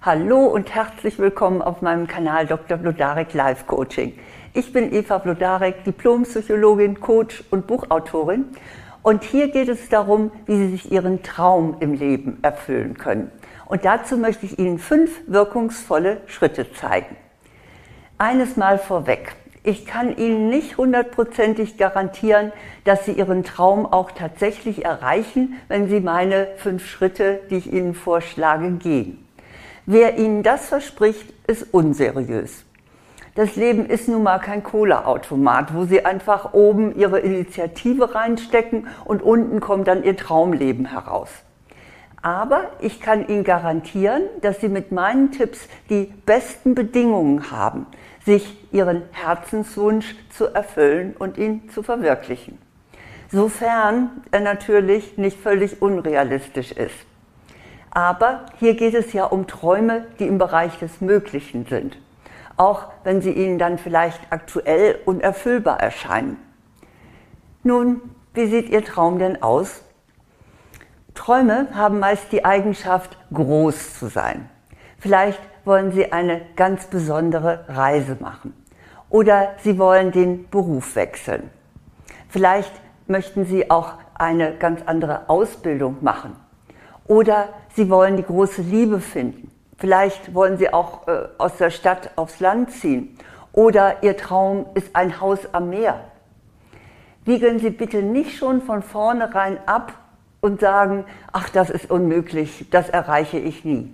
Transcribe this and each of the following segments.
Hallo und herzlich willkommen auf meinem Kanal Dr. Blodarek Life Coaching. Ich bin Eva Blodarek, Diplompsychologin, Coach und Buchautorin. Und hier geht es darum, wie Sie sich Ihren Traum im Leben erfüllen können. Und dazu möchte ich Ihnen fünf wirkungsvolle Schritte zeigen. Eines mal vorweg. Ich kann Ihnen nicht hundertprozentig garantieren, dass Sie Ihren Traum auch tatsächlich erreichen, wenn Sie meine fünf Schritte, die ich Ihnen vorschlage, gehen. Wer Ihnen das verspricht, ist unseriös. Das Leben ist nun mal kein Cola-Automat, wo Sie einfach oben Ihre Initiative reinstecken und unten kommt dann Ihr Traumleben heraus. Aber ich kann Ihnen garantieren, dass Sie mit meinen Tipps die besten Bedingungen haben, sich Ihren Herzenswunsch zu erfüllen und ihn zu verwirklichen. Sofern er natürlich nicht völlig unrealistisch ist. Aber hier geht es ja um Träume, die im Bereich des Möglichen sind, auch wenn sie Ihnen dann vielleicht aktuell unerfüllbar erscheinen. Nun, wie sieht Ihr Traum denn aus? Träume haben meist die Eigenschaft, groß zu sein. Vielleicht wollen Sie eine ganz besondere Reise machen oder Sie wollen den Beruf wechseln. Vielleicht möchten Sie auch eine ganz andere Ausbildung machen oder Sie wollen die große Liebe finden. Vielleicht wollen Sie auch äh, aus der Stadt aufs Land ziehen. Oder Ihr Traum ist ein Haus am Meer. Wiegeln Sie bitte nicht schon von vornherein ab und sagen, ach, das ist unmöglich, das erreiche ich nie.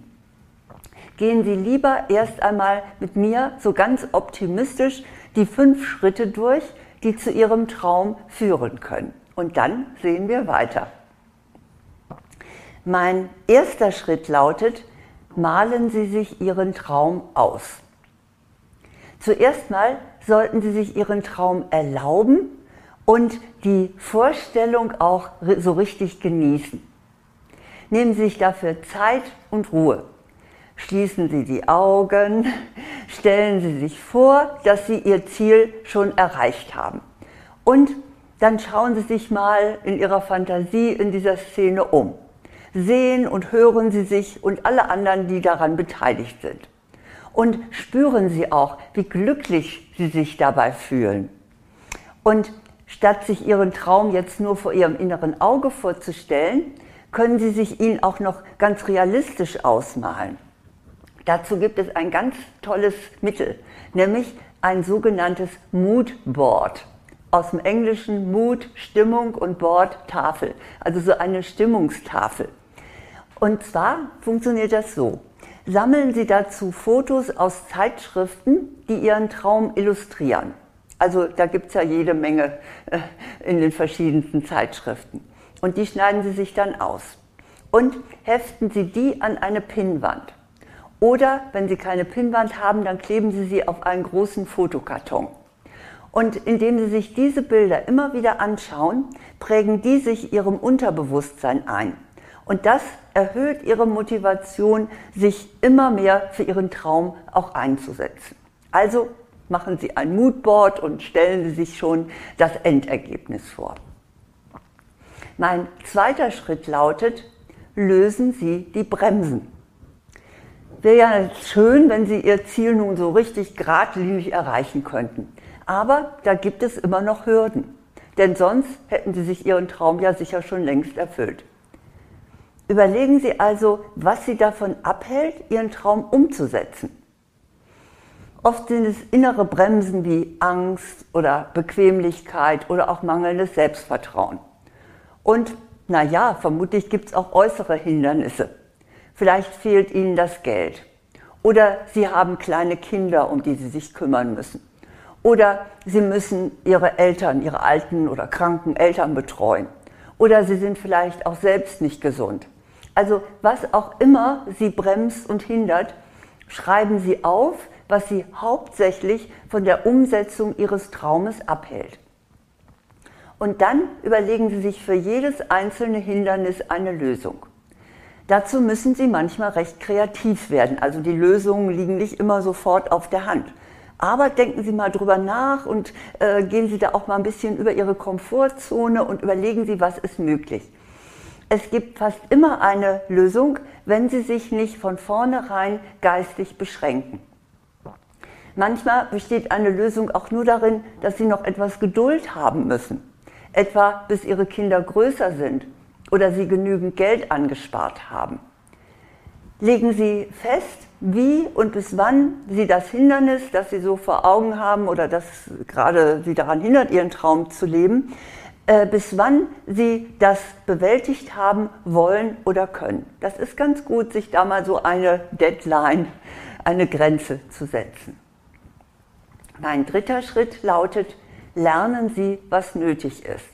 Gehen Sie lieber erst einmal mit mir so ganz optimistisch die fünf Schritte durch, die zu Ihrem Traum führen können. Und dann sehen wir weiter. Mein erster Schritt lautet, malen Sie sich Ihren Traum aus. Zuerst mal sollten Sie sich Ihren Traum erlauben und die Vorstellung auch so richtig genießen. Nehmen Sie sich dafür Zeit und Ruhe. Schließen Sie die Augen, stellen Sie sich vor, dass Sie Ihr Ziel schon erreicht haben. Und dann schauen Sie sich mal in Ihrer Fantasie in dieser Szene um sehen und hören Sie sich und alle anderen, die daran beteiligt sind. Und spüren Sie auch, wie glücklich Sie sich dabei fühlen. Und statt sich Ihren Traum jetzt nur vor Ihrem inneren Auge vorzustellen, können Sie sich ihn auch noch ganz realistisch ausmalen. Dazu gibt es ein ganz tolles Mittel, nämlich ein sogenanntes Mood Board. Aus dem Englischen Mood, Stimmung und Board, Tafel. Also so eine Stimmungstafel. Und zwar funktioniert das so. Sammeln Sie dazu Fotos aus Zeitschriften, die Ihren Traum illustrieren. Also da gibt es ja jede Menge äh, in den verschiedensten Zeitschriften. Und die schneiden Sie sich dann aus. Und heften Sie die an eine Pinnwand. Oder wenn Sie keine Pinnwand haben, dann kleben Sie sie auf einen großen Fotokarton. Und indem Sie sich diese Bilder immer wieder anschauen, prägen die sich Ihrem Unterbewusstsein ein. Und das erhöht ihre Motivation, sich immer mehr für ihren Traum auch einzusetzen. Also machen Sie ein Moodboard und stellen Sie sich schon das Endergebnis vor. Mein zweiter Schritt lautet, lösen Sie die Bremsen. Wäre ja schön, wenn Sie Ihr Ziel nun so richtig geradlinig erreichen könnten. Aber da gibt es immer noch Hürden. Denn sonst hätten Sie sich Ihren Traum ja sicher schon längst erfüllt. Überlegen Sie also, was Sie davon abhält, Ihren Traum umzusetzen. Oft sind es innere Bremsen wie Angst oder Bequemlichkeit oder auch mangelndes Selbstvertrauen. Und naja, vermutlich gibt es auch äußere Hindernisse. Vielleicht fehlt Ihnen das Geld. Oder Sie haben kleine Kinder, um die Sie sich kümmern müssen. Oder Sie müssen Ihre Eltern, Ihre alten oder kranken Eltern betreuen. Oder Sie sind vielleicht auch selbst nicht gesund. Also was auch immer Sie bremst und hindert, schreiben Sie auf, was Sie hauptsächlich von der Umsetzung Ihres Traumes abhält. Und dann überlegen Sie sich für jedes einzelne Hindernis eine Lösung. Dazu müssen Sie manchmal recht kreativ werden. Also die Lösungen liegen nicht immer sofort auf der Hand. Aber denken Sie mal drüber nach und äh, gehen Sie da auch mal ein bisschen über Ihre Komfortzone und überlegen Sie, was ist möglich. Es gibt fast immer eine Lösung, wenn Sie sich nicht von vornherein geistig beschränken. Manchmal besteht eine Lösung auch nur darin, dass Sie noch etwas Geduld haben müssen, etwa bis Ihre Kinder größer sind oder Sie genügend Geld angespart haben. Legen Sie fest, wie und bis wann Sie das Hindernis, das Sie so vor Augen haben oder das gerade Sie daran hindert, Ihren Traum zu leben, bis wann Sie das bewältigt haben wollen oder können. Das ist ganz gut, sich da mal so eine Deadline, eine Grenze zu setzen. Mein dritter Schritt lautet, lernen Sie, was nötig ist.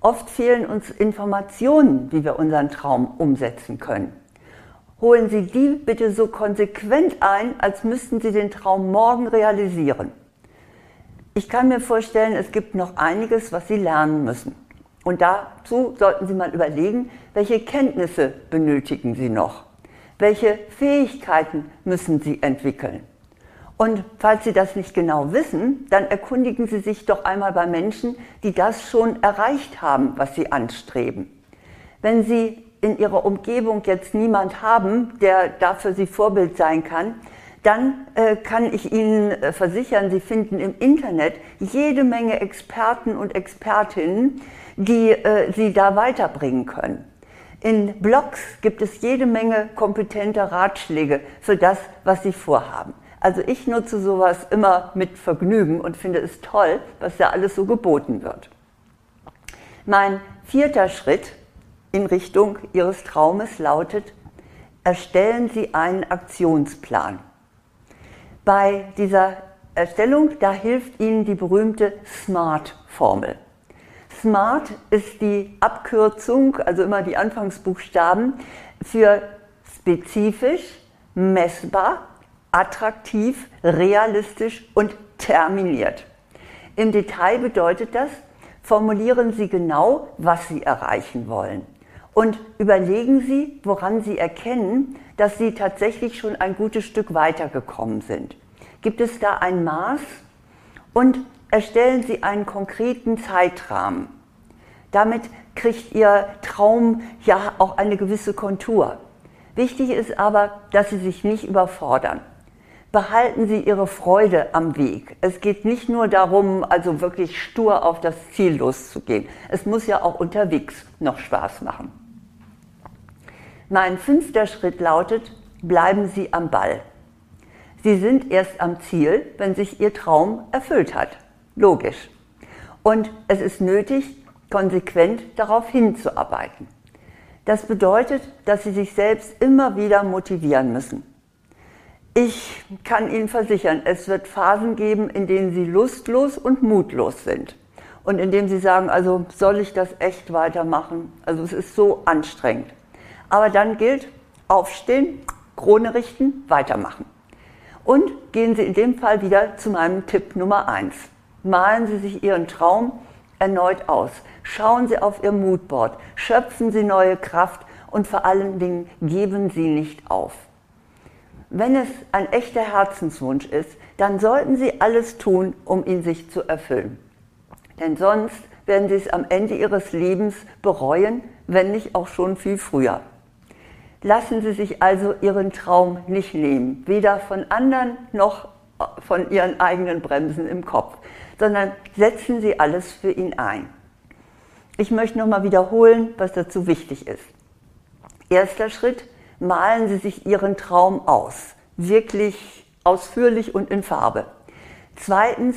Oft fehlen uns Informationen, wie wir unseren Traum umsetzen können. Holen Sie die bitte so konsequent ein, als müssten Sie den Traum morgen realisieren. Ich kann mir vorstellen, es gibt noch einiges, was Sie lernen müssen. Und dazu sollten Sie mal überlegen, welche Kenntnisse benötigen Sie noch? Welche Fähigkeiten müssen Sie entwickeln? Und falls Sie das nicht genau wissen, dann erkundigen Sie sich doch einmal bei Menschen, die das schon erreicht haben, was Sie anstreben. Wenn Sie in Ihrer Umgebung jetzt niemand haben, der dafür Sie Vorbild sein kann, dann äh, kann ich Ihnen äh, versichern, Sie finden im Internet jede Menge Experten und Expertinnen, die äh, Sie da weiterbringen können. In Blogs gibt es jede Menge kompetenter Ratschläge für das, was Sie vorhaben. Also ich nutze sowas immer mit Vergnügen und finde es toll, was da alles so geboten wird. Mein vierter Schritt in Richtung Ihres Traumes lautet, erstellen Sie einen Aktionsplan. Bei dieser Erstellung, da hilft Ihnen die berühmte SMART-Formel. SMART ist die Abkürzung, also immer die Anfangsbuchstaben, für spezifisch, messbar, attraktiv, realistisch und terminiert. Im Detail bedeutet das, formulieren Sie genau, was Sie erreichen wollen. Und überlegen Sie, woran Sie erkennen, dass Sie tatsächlich schon ein gutes Stück weitergekommen sind. Gibt es da ein Maß? Und erstellen Sie einen konkreten Zeitrahmen. Damit kriegt Ihr Traum ja auch eine gewisse Kontur. Wichtig ist aber, dass Sie sich nicht überfordern behalten Sie Ihre Freude am Weg. Es geht nicht nur darum, also wirklich stur auf das Ziel loszugehen. Es muss ja auch unterwegs noch Spaß machen. Mein fünfter Schritt lautet, bleiben Sie am Ball. Sie sind erst am Ziel, wenn sich Ihr Traum erfüllt hat. Logisch. Und es ist nötig, konsequent darauf hinzuarbeiten. Das bedeutet, dass Sie sich selbst immer wieder motivieren müssen. Ich kann Ihnen versichern, es wird Phasen geben, in denen Sie lustlos und mutlos sind. Und in denen Sie sagen, also soll ich das echt weitermachen? Also es ist so anstrengend. Aber dann gilt, aufstehen, Krone richten, weitermachen. Und gehen Sie in dem Fall wieder zu meinem Tipp Nummer eins: Malen Sie sich Ihren Traum erneut aus. Schauen Sie auf Ihr Moodboard. Schöpfen Sie neue Kraft und vor allen Dingen geben Sie nicht auf. Wenn es ein echter Herzenswunsch ist, dann sollten Sie alles tun, um ihn sich zu erfüllen. Denn sonst werden Sie es am Ende Ihres Lebens bereuen, wenn nicht auch schon viel früher. Lassen Sie sich also Ihren Traum nicht nehmen, weder von anderen noch von Ihren eigenen Bremsen im Kopf, sondern setzen Sie alles für ihn ein. Ich möchte nochmal wiederholen, was dazu wichtig ist. Erster Schritt, malen Sie sich Ihren Traum aus, wirklich ausführlich und in Farbe. Zweitens,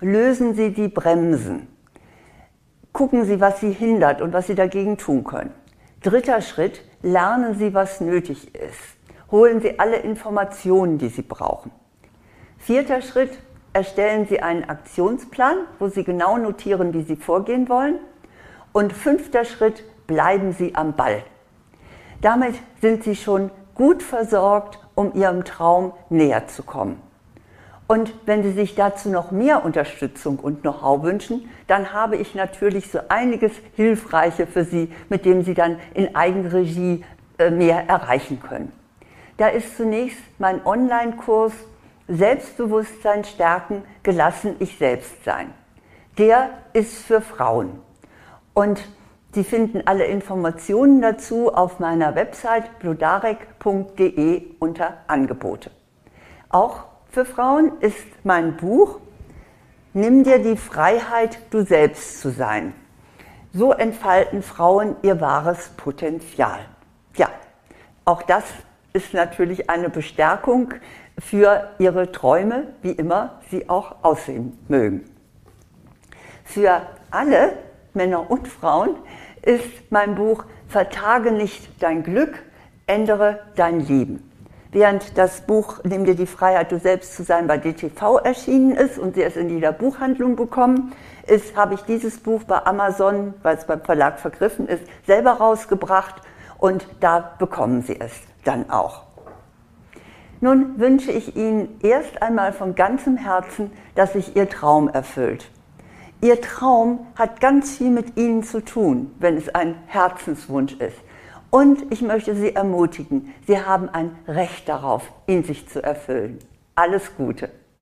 lösen Sie die Bremsen. Gucken Sie, was Sie hindert und was Sie dagegen tun können. Dritter Schritt, lernen Sie, was nötig ist. Holen Sie alle Informationen, die Sie brauchen. Vierter Schritt, erstellen Sie einen Aktionsplan, wo Sie genau notieren, wie Sie vorgehen wollen. Und fünfter Schritt, bleiben Sie am Ball. Damit sind sie schon gut versorgt, um ihrem Traum näher zu kommen. Und wenn Sie sich dazu noch mehr Unterstützung und Know-how wünschen, dann habe ich natürlich so einiges Hilfreiche für Sie, mit dem Sie dann in Eigenregie äh, mehr erreichen können. Da ist zunächst mein Online-Kurs Selbstbewusstsein stärken, gelassen ich selbst sein. Der ist für Frauen. Und Sie finden alle Informationen dazu auf meiner Website blodarek.de unter Angebote. Auch für Frauen ist mein Buch Nimm dir die Freiheit, du selbst zu sein. So entfalten Frauen ihr wahres Potenzial. Ja, auch das ist natürlich eine Bestärkung für ihre Träume, wie immer sie auch aussehen mögen. Für alle Männer und Frauen ist mein Buch Vertage nicht dein Glück, ändere dein Leben. Während das Buch Nimm dir die Freiheit, du selbst zu sein bei DTV erschienen ist und Sie es in jeder Buchhandlung bekommen, ist, habe ich dieses Buch bei Amazon, weil es beim Verlag vergriffen ist, selber rausgebracht und da bekommen Sie es dann auch. Nun wünsche ich Ihnen erst einmal von ganzem Herzen, dass sich Ihr Traum erfüllt. Ihr Traum hat ganz viel mit Ihnen zu tun, wenn es ein Herzenswunsch ist. Und ich möchte Sie ermutigen, Sie haben ein Recht darauf, ihn sich zu erfüllen. Alles Gute.